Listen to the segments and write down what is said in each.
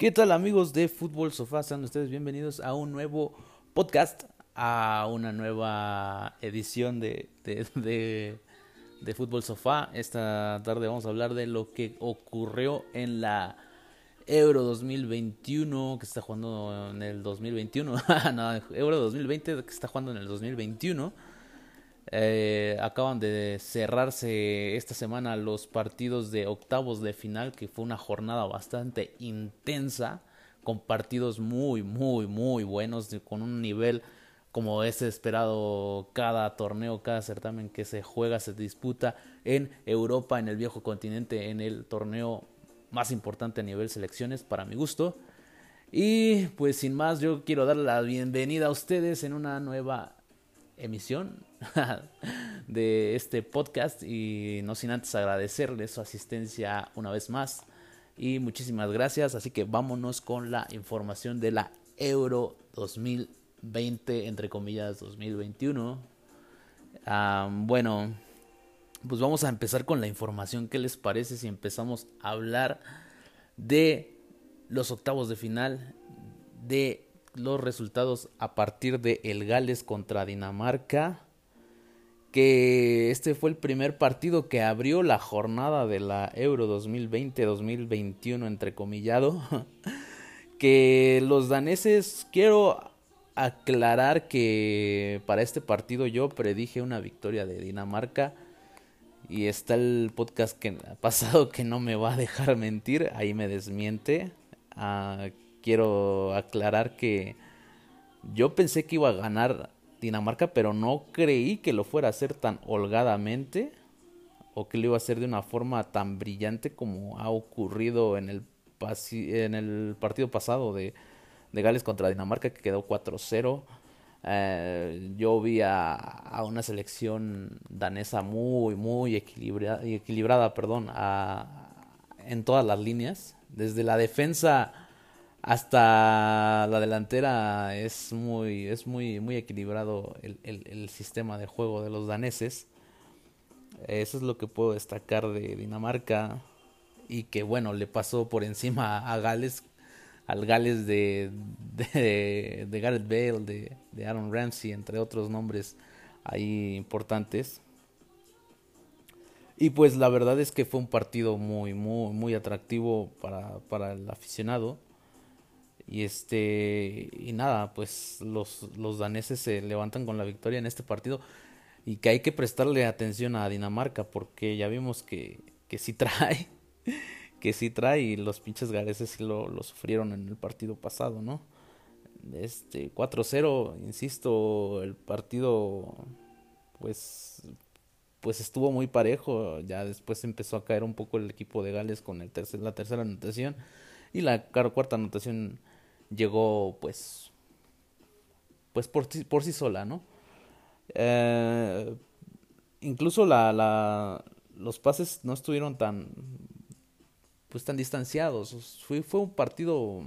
¿Qué tal amigos de Fútbol Sofá? Sean ustedes bienvenidos a un nuevo podcast, a una nueva edición de, de, de, Fútbol Sofá. Esta tarde vamos a hablar de lo que ocurrió en la Euro 2021, que está jugando en el 2021. no, Euro 2020, que está jugando en el 2021. Eh, acaban de cerrarse esta semana los partidos de octavos de final, que fue una jornada bastante intensa, con partidos muy, muy, muy buenos, con un nivel como es esperado cada torneo, cada certamen que se juega, se disputa en Europa, en el viejo continente, en el torneo más importante a nivel selecciones, para mi gusto. Y pues sin más, yo quiero dar la bienvenida a ustedes en una nueva emisión de este podcast y no sin antes agradecerles su asistencia una vez más y muchísimas gracias. Así que vámonos con la información de la Euro 2020, entre comillas 2021. bueno, pues vamos a empezar con la información. ¿Qué les parece si empezamos a hablar de los octavos de final de los resultados a partir de el Gales contra Dinamarca. Que este fue el primer partido que abrió la jornada de la Euro 2020-2021, entrecomillado. que los daneses, quiero aclarar que para este partido yo predije una victoria de Dinamarca. Y está el podcast que pasado que no me va a dejar mentir, ahí me desmiente. Quiero aclarar que yo pensé que iba a ganar Dinamarca, pero no creí que lo fuera a hacer tan holgadamente o que lo iba a hacer de una forma tan brillante como ha ocurrido en el, en el partido pasado de, de Gales contra Dinamarca que quedó 4-0. Eh, yo vi a, a, una selección danesa muy, muy equilibrada, equilibrada perdón, en todas las líneas. Desde la defensa hasta la delantera es muy, es muy, muy equilibrado el, el, sistema de juego de los daneses. Eso es lo que puedo destacar de Dinamarca. Y que bueno, le pasó por encima a Gales, al Gales de, de, de Gareth Bale, de, de Aaron Ramsey, entre otros nombres ahí importantes. Y pues la verdad es que fue un partido muy, muy, muy atractivo para, para el aficionado y este y nada, pues los, los daneses se levantan con la victoria en este partido y que hay que prestarle atención a Dinamarca porque ya vimos que, que sí trae, que sí trae y los pinches gareses sí lo, lo sufrieron en el partido pasado, ¿no? Este 4-0, insisto, el partido pues pues estuvo muy parejo, ya después empezó a caer un poco el equipo de Gales con el tercer, la tercera anotación y la cuarta anotación llegó pues pues por, por sí sola, ¿no? Eh, incluso la, la, los pases no estuvieron tan pues tan distanciados. Fue, fue un partido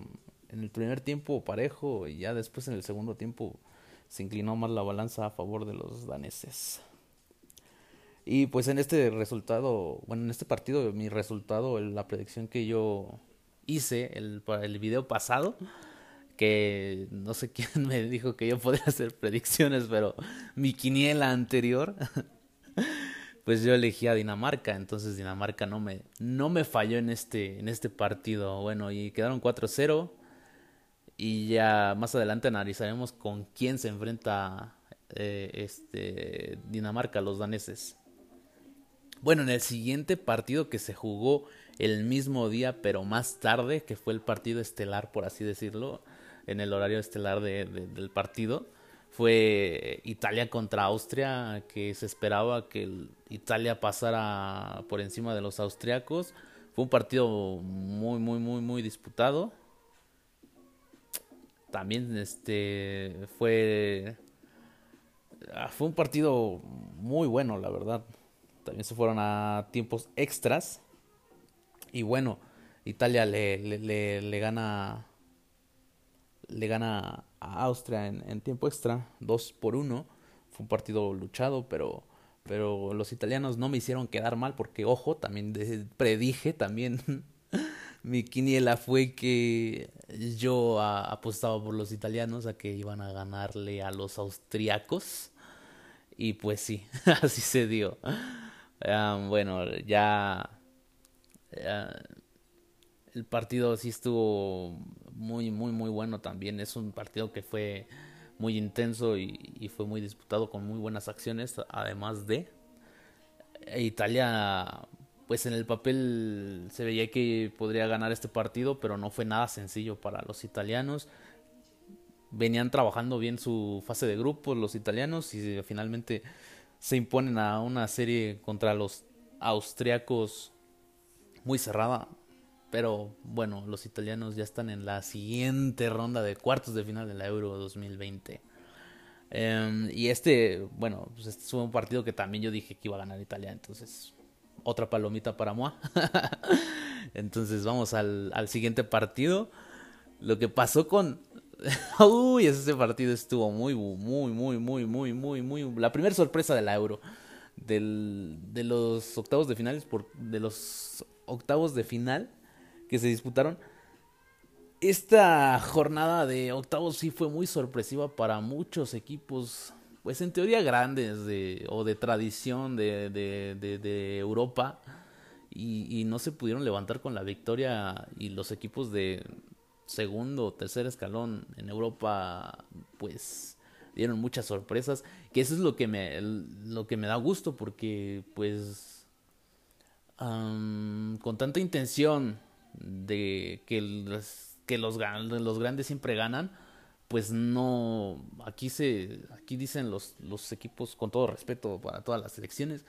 en el primer tiempo parejo y ya después en el segundo tiempo se inclinó más la balanza a favor de los daneses. Y pues en este resultado, bueno, en este partido, mi resultado, la predicción que yo hice el, para el video pasado, que no sé quién me dijo que yo podía hacer predicciones, pero mi quiniela anterior, pues yo elegí a Dinamarca, entonces Dinamarca no me, no me falló en este, en este partido. Bueno, y quedaron 4-0 y ya más adelante analizaremos con quién se enfrenta eh, este Dinamarca, los daneses. Bueno, en el siguiente partido que se jugó el mismo día, pero más tarde, que fue el partido estelar, por así decirlo, en el horario estelar de, del partido fue Italia contra Austria, que se esperaba que Italia pasara por encima de los austriacos. Fue un partido muy, muy, muy, muy disputado. También este fue ah, fue un partido muy bueno, la verdad. También se fueron a tiempos extras. Y bueno, Italia le, le, le gana le gana a Austria en, tiempo extra, 2 por 1. Fue un partido luchado, pero, pero los italianos no me hicieron quedar mal porque, ojo, también predije también mi quiniela fue que yo apostaba por los italianos a que iban a ganarle a los austriacos. Y pues sí, así se dio. bueno, ya, el partido sí estuvo muy, muy, muy bueno también. Es un partido que fue muy intenso y, fue muy disputado con muy buenas acciones. Además de Italia pues en el papel se veía que podría ganar este partido, pero no fue nada sencillo para los italianos. Venían trabajando bien su fase de grupos los italianos y finalmente se imponen a una serie contra los austriacos muy cerrada. Pero bueno, los italianos ya están en la siguiente ronda de cuartos de final de la Euro 2020. Em, y este, bueno, pues este fue un partido que también yo dije que iba a ganar Italia, entonces otra palomita para Moa. Entonces vamos al, al, siguiente partido. Lo que pasó con... Uy, ese partido estuvo muy, muy, muy, muy, muy, muy, muy... La primera sorpresa de la Euro. Del, de los octavos de finales, por, de los octavos de final que se disputaron. Esta jornada de octavos sí fue muy sorpresiva para muchos equipos pues en teoría grandes de, o de tradición de, de, de, Europa y, no se pudieron levantar con la victoria y los equipos de segundo o tercer escalón en Europa pues dieron muchas sorpresas que eso es lo que me lo que me da gusto porque pues con tanta intención de que los, que los, los grandes siempre ganan pues no aquí se aquí dicen los los equipos con todo respeto para todas las selecciones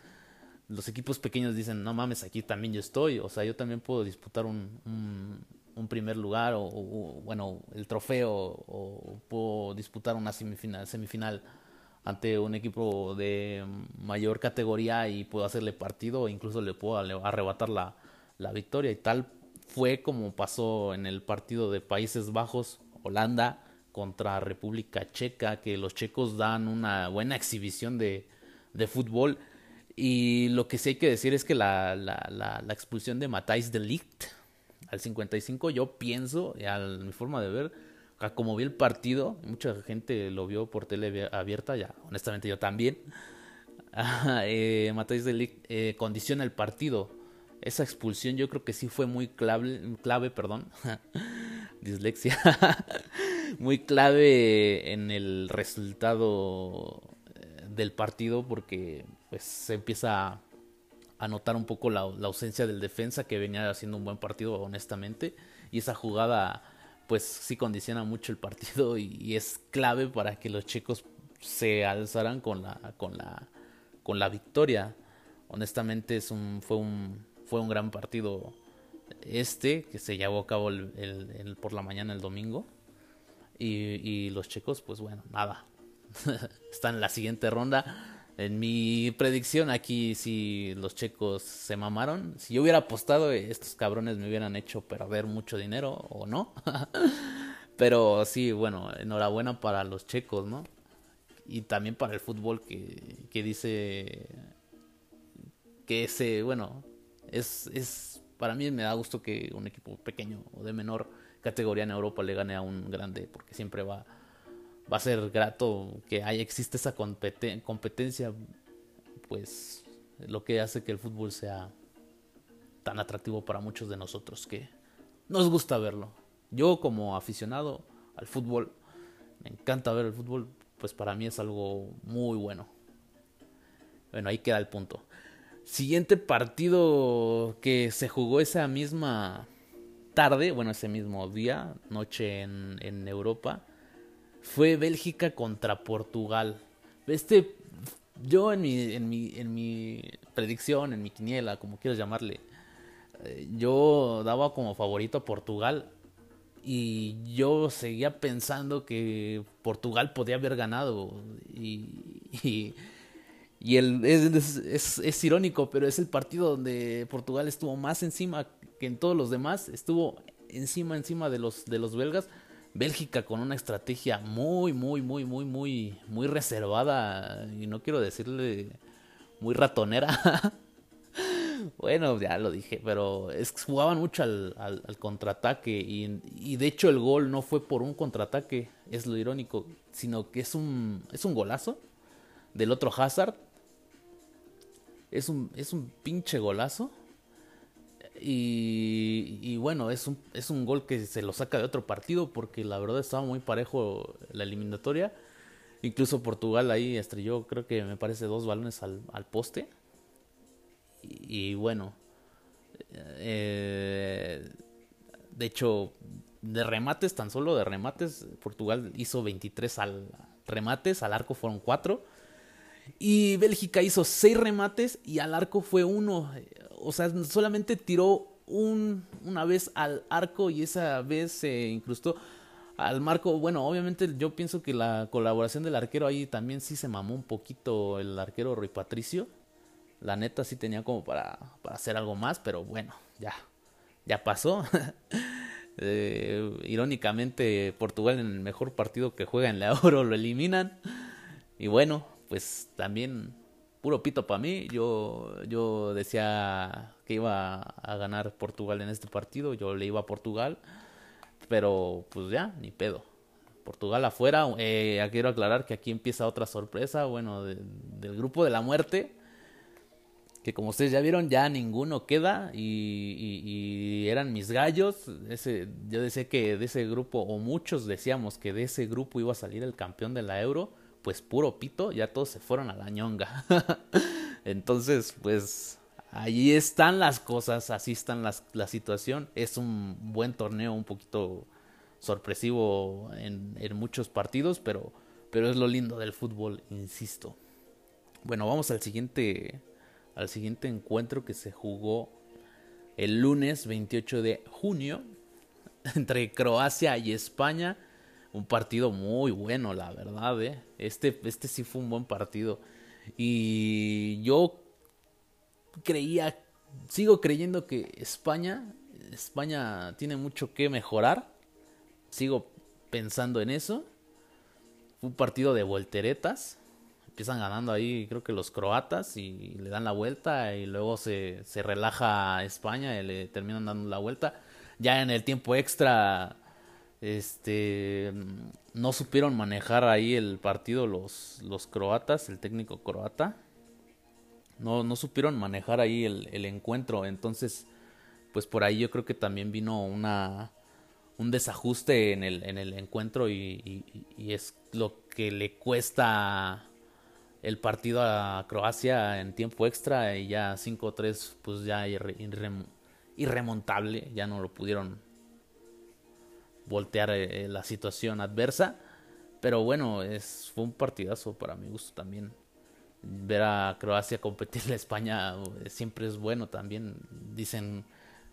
los equipos pequeños dicen no mames aquí también yo estoy o sea yo también puedo disputar un, un, primer lugar o, bueno el trofeo o, puedo disputar una semifinal semifinal ante un equipo de mayor categoría y puedo hacerle partido o incluso le puedo arrebatar la, la victoria y tal fue como pasó en el partido de Países Bajos Holanda contra República Checa, que los checos dan una buena exhibición de, de fútbol. Y lo que sí hay que decir es que la, la, la, expulsión de Matthijs de Ligt al 55, yo pienso, a mi forma de ver, como vi el partido, mucha gente lo vio por tele abierta, ya honestamente yo también. eh, Matthijs de Ligt eh, condiciona el partido. Esa expulsión yo creo que sí fue muy clave, clave perdón. Dislexia. muy clave en el resultado eh, del partido porque pues se empieza a notar un poco la, ausencia del defensa que venía haciendo un buen partido honestamente y esa jugada pues sí condiciona mucho el partido y, es clave para que los chicos se alzaran con la con la con la victoria honestamente es un fue un fue un gran partido este que se llevó a cabo el, por la mañana el domingo y, los checos, pues bueno, nada. Están en la siguiente ronda. En mi predicción aquí si los checos se mamaron. Si yo hubiera apostado, estos cabrones me hubieran hecho perder mucho dinero o no. pero sí, bueno, enhorabuena para los checos, ¿no? Y también para el fútbol que, que dice que ese, bueno, es, es, para mí me da gusto que un equipo pequeño o de menor categoría en Europa le gane a un grande, porque siempre va, va a ser grato que haya, existe esa competencia, pues lo que hace que el fútbol sea tan atractivo para muchos de nosotros que nos gusta verlo. Yo como aficionado al fútbol, me encanta ver el fútbol, pues para mí es algo muy bueno. Bueno, ahí queda el punto. Siguiente partido que se jugó esa misma tarde, bueno, ese mismo día, noche en, en Europa, fue Bélgica contra Portugal. Este, yo en mi, en mi, en mi predicción, en mi quiniela, como quieras llamarle, eh, yo daba como favorito a Portugal y yo seguía pensando que Portugal podía haber ganado y, y, y el, es, es, es, irónico, pero es el partido donde Portugal estuvo más encima que en todos los demás estuvo encima, encima de los, de los belgas. Bélgica con una estrategia muy, muy, muy, muy, muy, muy reservada y no quiero decirle muy ratonera. Bueno, ya lo dije, pero es que jugaban mucho al, al, contraataque y, y, de hecho el gol no fue por un contraataque, es lo irónico, sino que es un, es un golazo del otro Hazard. Es un, es un pinche golazo. Y, y, bueno, es un, es un gol que se lo saca de otro partido porque la verdad estaba muy parejo la eliminatoria. Incluso Portugal ahí estrelló, creo que me parece, dos balones al, al poste. Y, bueno, eh, de hecho, de remates, tan solo de remates, Portugal hizo 23 al, remates, al arco fueron 4. Y Bélgica hizo 6 remates y al arco fue uno. O sea, solamente tiró un, una vez al arco y esa vez se incrustó al marco. Bueno, obviamente yo pienso que la colaboración del arquero ahí también sí se mamó un poquito el arquero Rui Patricio. La neta sí tenía como para, para hacer algo más, pero bueno, ya, ya pasó. eh, irónicamente, Portugal en el mejor partido que juega en la Euro lo eliminan. Y bueno, pues también puro pito para mí. Yo, yo decía que iba a ganar Portugal en este partido. Yo le iba a Portugal. Pero pues ya, ni pedo. Portugal afuera. Eh, quiero aclarar que aquí empieza otra sorpresa. Bueno, del grupo de la muerte que como ustedes ya vieron, ya ninguno queda y, eran mis gallos. Ese, yo decía que de ese grupo, o muchos decíamos que de ese grupo iba a salir el campeón de la Euro, pues puro pito, ya todos se fueron a la ñonga. Entonces, pues ahí están las cosas, así están la situación. Es un buen torneo, un poquito sorpresivo en, en muchos partidos, pero, pero es lo lindo del fútbol, insisto. Bueno, vamos al siguiente al siguiente encuentro que se jugó el lunes 28 de junio entre Croacia y España. Un partido muy bueno, la verdad. ¿eh? Este, este sí fue un buen partido. Y yo creía, sigo creyendo que España, España tiene mucho que mejorar. Sigo pensando en eso. Fue un partido de volteretas empiezan ganando ahí, creo que los croatas, y le dan la vuelta, y luego se, se relaja España y le terminan dando la vuelta. Ya en el tiempo extra, este, no supieron manejar ahí el partido los, los croatas, el técnico croata. No, no supieron manejar ahí el, el encuentro, entonces, pues por ahí yo creo que también vino una un desajuste en el, en el encuentro y, y, es lo que le cuesta el partido a Croacia en tiempo extra y ya 5-3 pues ya irremontable, ya no lo pudieron voltear eh, la situación adversa, pero bueno, es fue un partidazo para mi gusto también. Ver a Croacia competir a España eh, siempre es bueno también. Dicen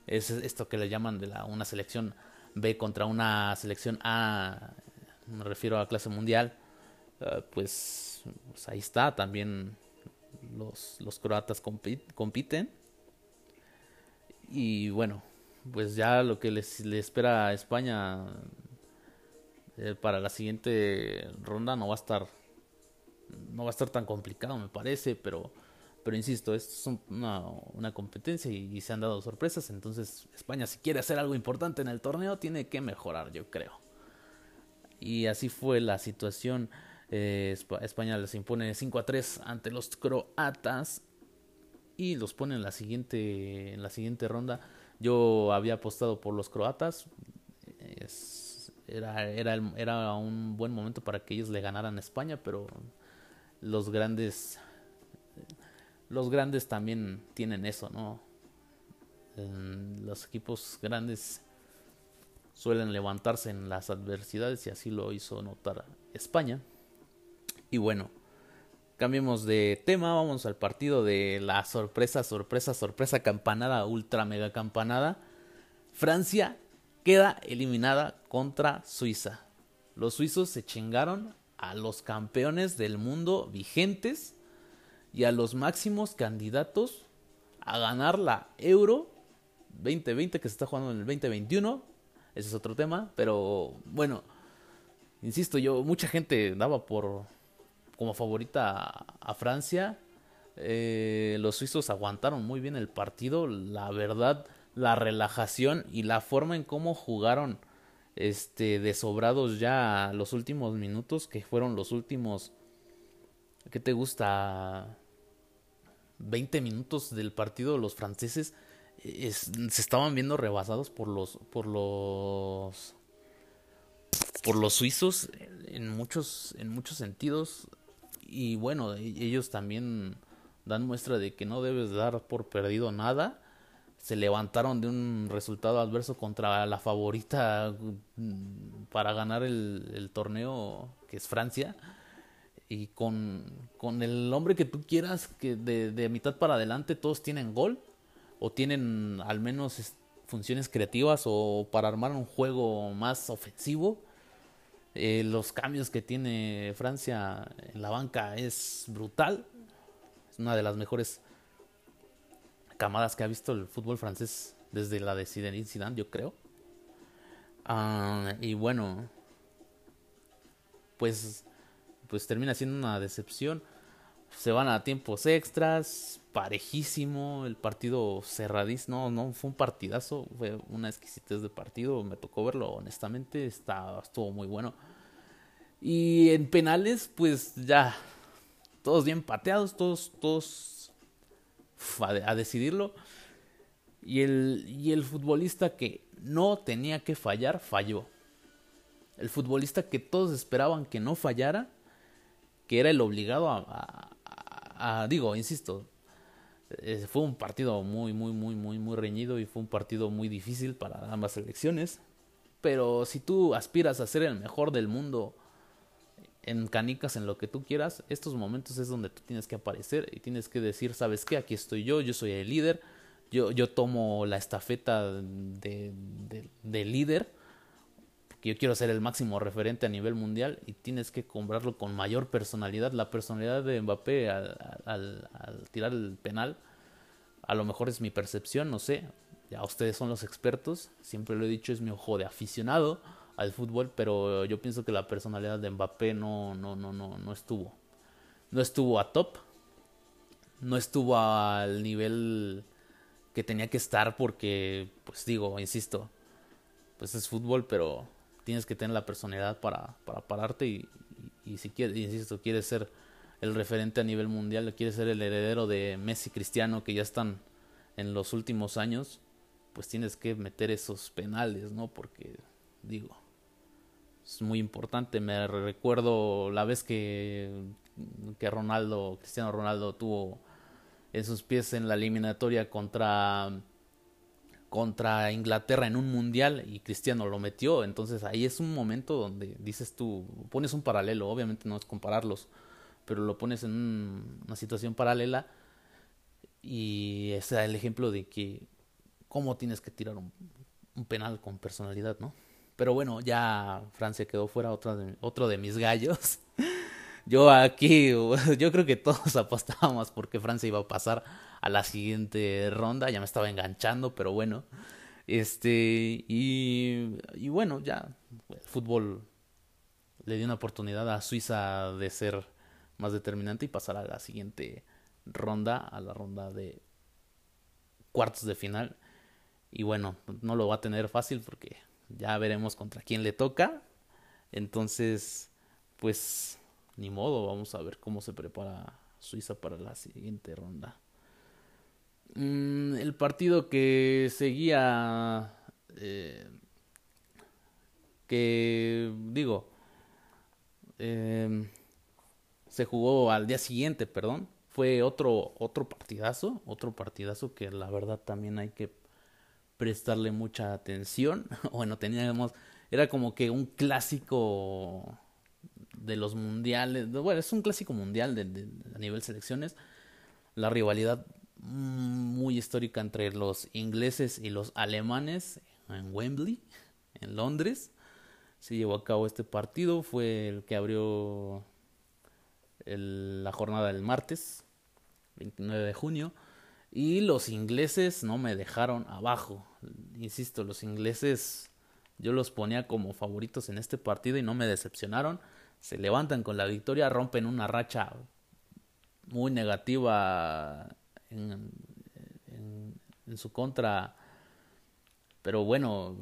es esto que le llaman de la una selección B contra una selección A, me refiero a clase mundial, eh, pues pues, ahí está, también los, los croatas compiten. Y bueno, pues ya lo que les, le espera a España eh, para la siguiente ronda no va a estar no va a estar tan complicado me parece pero pero insisto es una, competencia y, y, se han dado sorpresas entonces España si quiere hacer algo importante en el torneo tiene que mejorar yo creo y así fue la situación eh, España les impone 5 a 3 ante los croatas y los pone en la siguiente en la siguiente ronda. Yo había apostado por los croatas. era, era, era un buen momento para que ellos le ganaran a España, pero los grandes los grandes también tienen eso, ¿no? los equipos grandes suelen levantarse en las adversidades y así lo hizo notar España. Y bueno, cambiemos de tema, vamos al partido de la sorpresa, sorpresa, sorpresa, campanada, ultra mega campanada. Francia queda eliminada contra Suiza. Los suizos se chingaron a los campeones del mundo vigentes y a los máximos candidatos a ganar la Euro 2020 que se está jugando en el 2021. Ese es otro tema, pero bueno, insisto, yo mucha gente daba por como favorita a, Francia. Eh, los suizos aguantaron muy bien el partido. La verdad, la relajación y la forma en cómo jugaron este de sobrados ya los últimos minutos, que fueron los últimos ¿qué te gusta? 20 minutos del partido los franceses se estaban viendo rebasados por los por los por los suizos en muchos en muchos sentidos y bueno e, ellos también dan muestra de que no debes dar por perdido nada. Se levantaron de un resultado adverso contra la favorita mm, para ganar el, torneo que es Francia. Y con, con, el hombre que tú quieras que de mitad para adelante todos tienen gol o tienen al menos funciones creativas o para armar un juego más ofensivo eh, los cambios que tiene Francia en la banca es brutal. Es una de las mejores camadas que ha visto el fútbol francés desde la de Zinedine yo creo. Ah, y bueno, pues, pues termina siendo una decepción. Se van a tiempos extras, parejísimo, el partido cerradísimo, no, no, fue un partidazo, fue una exquisitez de partido, me tocó verlo honestamente, está, estuvo muy bueno. Y en penales, pues ya, todos bien pateados, todos, todos a, decidirlo. Y el, y el futbolista que no tenía que fallar, falló. El futbolista que todos esperaban que no fallara, que era el obligado a, a digo, insisto, eh, fue un partido muy, muy, muy, muy, muy reñido y fue un partido muy difícil para ambas selecciones. Pero si tú aspiras a ser el mejor del mundo en canicas, en lo que tú quieras, estos momentos es donde tú tienes que aparecer y tienes que decir, ¿sabes qué? Aquí estoy yo, yo soy el líder, yo, yo tomo la estafeta de, de, líder, porque yo quiero ser el máximo referente a nivel mundial y tienes que comprarlo con mayor personalidad. La personalidad de Mbappé al, al tirar el penal, a lo mejor es mi percepción, no sé, ya ustedes son los expertos, siempre lo he dicho, es mi ojo de aficionado al fútbol, pero yo pienso que la personalidad de Mbappé no, no, no, no, no estuvo. No estuvo a top. No estuvo al nivel que tenía que estar porque, pues digo, insisto, pues es fútbol, pero tienes que tener la personalidad para, para pararte y, y, si quieres, insisto, quieres ser el referente a nivel mundial, quieres ser el heredero de Messi Cristiano que ya están en los últimos años, pues tienes que meter esos penales, ¿no? Porque digo, es muy importante. Me recuerdo la vez que, que Ronaldo, Cristiano Ronaldo tuvo en sus pies en la eliminatoria contra contra Inglaterra en un mundial y Cristiano lo metió, entonces ahí es un momento donde dices tú, pones un paralelo, obviamente no es compararlos, pero lo pones en una situación paralela y es el ejemplo de que cómo tienes que tirar un penal con personalidad, ¿no? Pero bueno, ya Francia quedó fuera otro de, otro de mis gallos. Yo aquí, yo creo que todos apostábamos porque Francia iba a pasar a la siguiente ronda. Ya me estaba enganchando, pero bueno. Este, y, y bueno, ya el fútbol le dio una oportunidad a Suiza de ser más determinante y pasar a la siguiente ronda, a la ronda de cuartos de final. Y bueno, no lo va a tener fácil porque ya veremos contra quién le toca. Entonces, pues, ni modo, vamos a ver cómo se prepara Suiza para la siguiente ronda. Mm, el partido que seguía, eh, que digo, em, se jugó al día siguiente, perdón, fue otro otro partidazo, otro partidazo que la verdad también hay que prestarle mucha atención. Bueno, teníamos, era como que un clásico de los mundiales, bueno, es un clásico mundial de, a nivel selecciones, la rivalidad muy histórica entre los ingleses y los alemanes en Wembley, en Londres. Se llevó a cabo este partido, fue el que abrió la jornada del martes, 29 de junio. Y los ingleses no me dejaron abajo. Insisto, los ingleses yo los ponía como favoritos en este partido y no me decepcionaron. Se levantan con la victoria, rompen una racha muy negativa en, su contra. Pero bueno,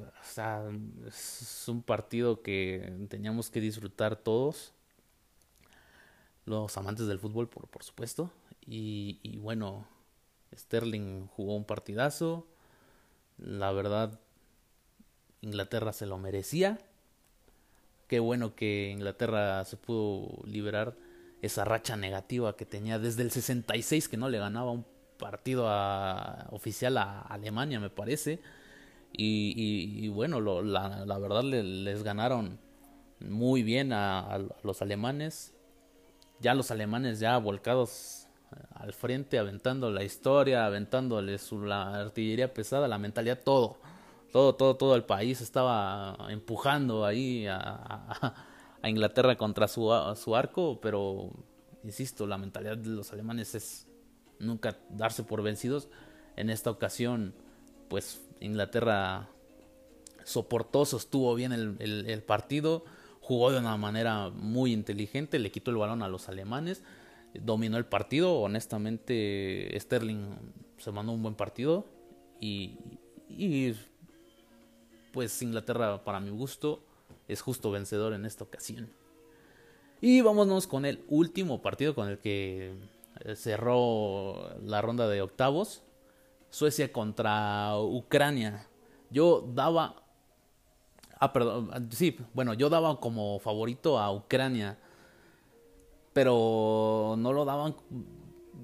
es un partido que teníamos que disfrutar todos. Los amantes del fútbol, por, por supuesto. Y, y bueno, Sterling jugó un partidazo. La verdad, Inglaterra se lo merecía. Qué bueno que Inglaterra se pudo liberar esa racha negativa que tenía desde el 66 que no le ganaba un partido oficial a Alemania, me parece. Y, bueno, la, verdad les ganaron muy bien a, los alemanes. Ya los alemanes ya volcados al frente, aventando la historia, aventándoles la artillería pesada, la mentalidad, todo. Todo, todo, todo el país estaba empujando ahí a, a Inglaterra contra su, su arco, pero insisto, la mentalidad de los alemanes es nunca darse por vencidos. En esta ocasión, pues Inglaterra soportó, sostuvo bien el, el, partido, jugó de una manera muy inteligente, le quitó el balón a los alemanes, dominó el partido, honestamente Sterling se mandó un buen partido y, y pues Inglaterra para mi gusto es justo vencedor en esta ocasión. Y vámonos con el último partido con el que cerró la ronda de octavos. Suecia contra Ucrania. Yo daba... Ah, perdón. Sí, bueno, yo daba como favorito a Ucrania. Pero no lo daban...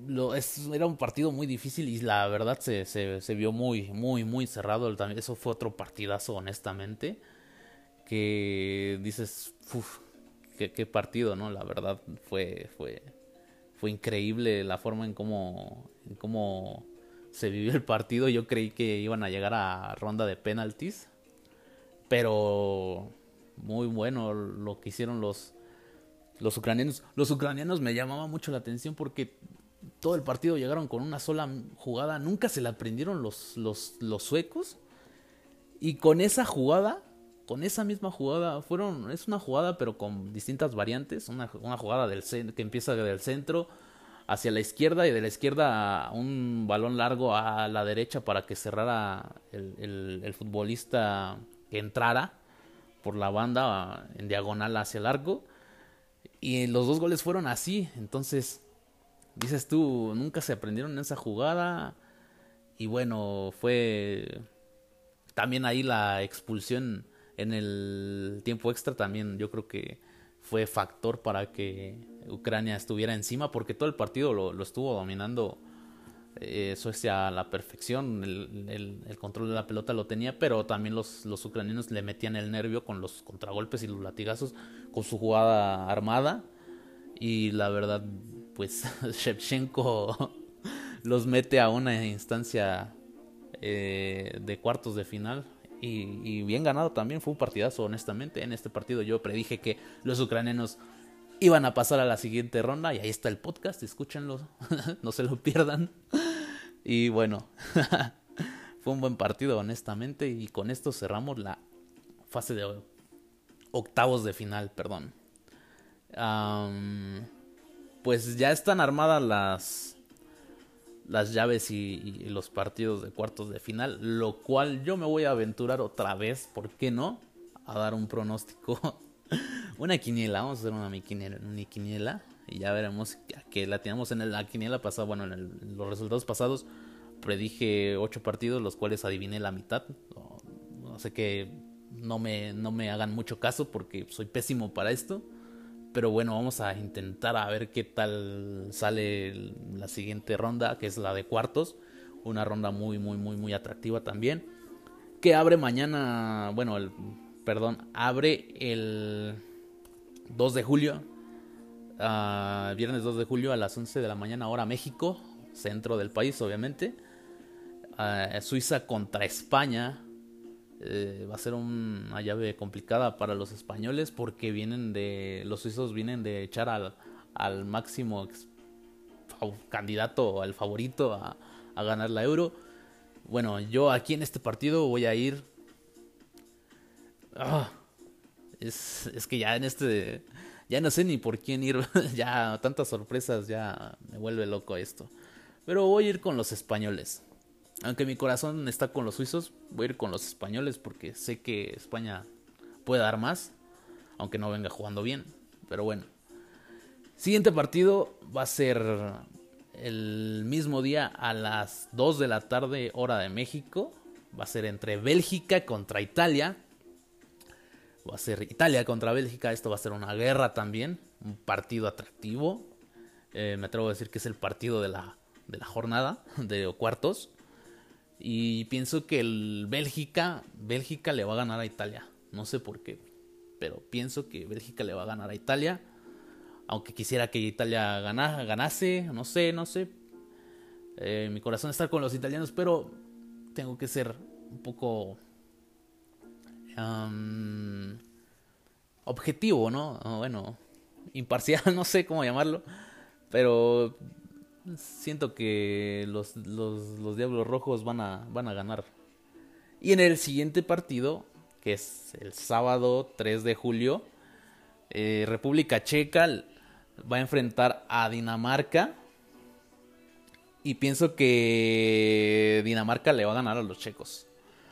Lo, era un partido muy difícil y la verdad se, se, vio muy, muy, muy cerrado. Eso fue otro partidazo, honestamente que dices, uff, qué, partido, ¿no? La verdad fue, fue, fue increíble la forma en cómo, en cómo se vivió el partido. Yo creí que iban a llegar a ronda de penaltis, pero muy bueno lo que hicieron los, los ucranianos. Los ucranianos me llamaban mucho la atención porque todo el partido llegaron con una sola jugada. Nunca se la aprendieron los, los suecos. Y con esa jugada con esa misma jugada, fueron, es una jugada pero con distintas variantes, una, una jugada del que empieza del centro hacia la izquierda y de la izquierda un balón largo a la derecha para que cerrara el, el, futbolista que entrara por la banda en diagonal hacia el arco. Y los dos goles fueron así. Entonces, dices tú, nunca se aprendieron esa jugada. Y bueno, fue también ahí la expulsión en el tiempo extra también yo creo que fue factor para que Ucrania estuviera encima porque todo el partido lo, estuvo dominando eh, Suecia a la perfección, el, control de la pelota lo tenía, pero también los, los ucranianos le metían el nervio con los contragolpes y los latigazos, con su jugada armada y la verdad pues Shevchenko los mete a una instancia eh, de cuartos de final y, bien ganado también, fue un partidazo, honestamente. En este partido yo predije que los ucranianos iban a pasar a la siguiente ronda y ahí está el podcast, escúchenlo, no se lo pierdan. Y bueno, fue un buen partido, honestamente, y con esto cerramos la fase de octavos de final, perdón. pues ya están armadas las las llaves y, los partidos de cuartos de final, lo cual yo me voy a aventurar otra vez, ¿por qué no? A dar un pronóstico, una quiniela, vamos a hacer una quiniela, una quiniela y ya veremos que la teníamos en la quiniela pasada, bueno, en, los resultados pasados predije ocho partidos, los cuales adiviné la mitad, no, sé que no me, no me hagan mucho caso porque soy pésimo para esto. Pero bueno, vamos a intentar a ver qué tal sale la siguiente ronda, que es la de cuartos. Una ronda muy, muy, muy, muy atractiva también. Que abre mañana, bueno, el, perdón, abre el 2 de julio. Uh, viernes 2 de julio a las 11 de la mañana, hora México, centro del país, obviamente. Uh, Suiza contra España. Eh, va a ser una llave complicada para los españoles porque vienen de los suizos vienen de echar al, al máximo candidato al favorito a, ganar la euro bueno yo aquí en este partido voy a ir ah, es, es que ya en este ya no sé ni por quién ir, ya tantas sorpresas, ya me vuelve loco esto. Pero voy a ir con los españoles. Aunque mi corazón está con los suizos, voy a ir con los españoles porque sé que España puede dar más, aunque no venga jugando bien. Pero bueno. Siguiente partido va a ser el mismo día a las 2 de la tarde hora de México. Va a ser entre Bélgica contra Italia. Va a ser Italia contra Bélgica. Esto va a ser una guerra también. Un partido atractivo. Eh, me atrevo a decir que es el partido de la, de la jornada de cuartos. Y pienso que el Bélgica, Bélgica le va a ganar a Italia. No sé por qué. Pero pienso que Bélgica le va a ganar a Italia. Aunque quisiera que Italia ganase, no sé, no sé. Eh, mi corazón está con los italianos, pero tengo que ser un poco objetivo, ¿no? Bueno, imparcial, no sé cómo llamarlo, pero siento que los, los, Diablos Rojos van a, van a ganar. Y en el siguiente partido, que es el sábado 3 de julio, eh, República Checa va a enfrentar a Dinamarca. Y pienso que Dinamarca le va a ganar a los checos.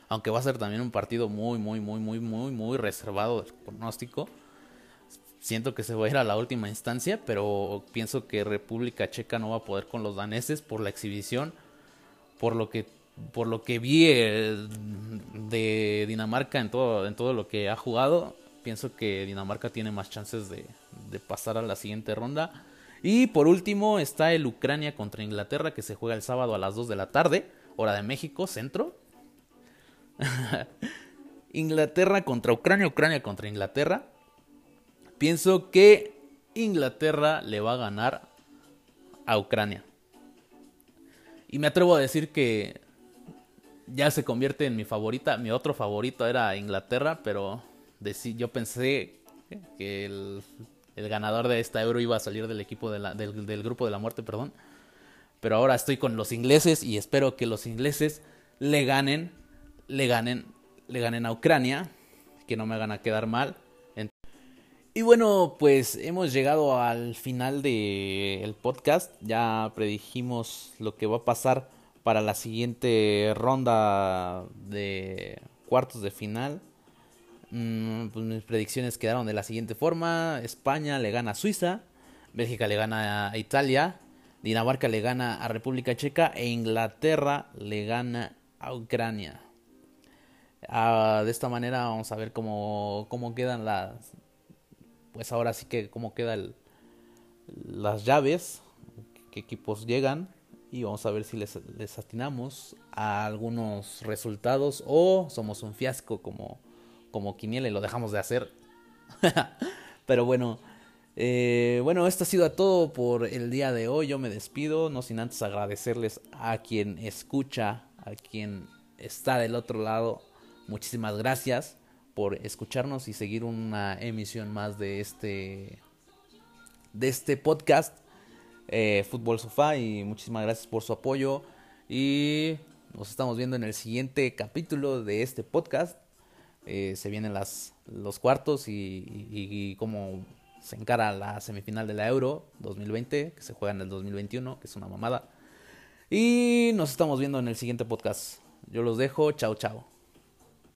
Aunque va a ser también un partido muy, muy, muy, muy, muy, muy reservado del pronóstico. Siento que se va a ir a la última instancia, pero pienso que República Checa no va a poder con los daneses por la exhibición, por lo que por lo que vi eh, de Dinamarca en todo en todo lo que ha jugado, pienso que Dinamarca tiene más chances de, de pasar a la siguiente ronda. Y por último está el Ucrania contra Inglaterra que se juega el sábado a las 2 de la tarde, hora de México, centro. Inglaterra contra Ucrania, Ucrania contra Inglaterra. Pienso que Inglaterra le va a ganar a Ucrania. Y me atrevo a decir que ya se convierte en mi favorita. Mi otro favorito era Inglaterra, pero yo pensé que el, ganador de esta euro iba a salir del equipo del, del grupo de la muerte, perdón. Pero ahora estoy con los ingleses y espero que los ingleses le ganen, le ganen, le ganen a Ucrania, que no me hagan a quedar mal. Y bueno, pues hemos llegado al final del podcast. Ya predijimos lo que va a pasar para la siguiente ronda de cuartos de final. Mm, pues mis predicciones quedaron de la siguiente forma. España le gana a Suiza. Bélgica le gana a Italia. Dinamarca le gana a República Checa. E Inglaterra le gana a Ucrania. Ah, de esta manera vamos a ver cómo, cómo quedan las... Pues ahora sí que cómo quedan las llaves. Qué equipos llegan. Y vamos a ver si les, les atinamos a algunos resultados. O somos un fiasco como como quiniela y lo dejamos de hacer. Pero bueno, eh, bueno, esto ha sido todo por el día de hoy. Yo me despido, no sin antes agradecerles a quien escucha, a quien está del otro lado. Muchísimas gracias por escucharnos y seguir una emisión más de este de este podcast eh, Fútbol Sofá y muchísimas gracias por su apoyo y nos estamos viendo en el siguiente capítulo de este podcast eh, se vienen las, los cuartos y, cómo se encara la semifinal de la Euro 2020, que se juega en el 2021, que es una mamada. Y nos estamos viendo en el siguiente podcast. Yo los dejo, chao, chao.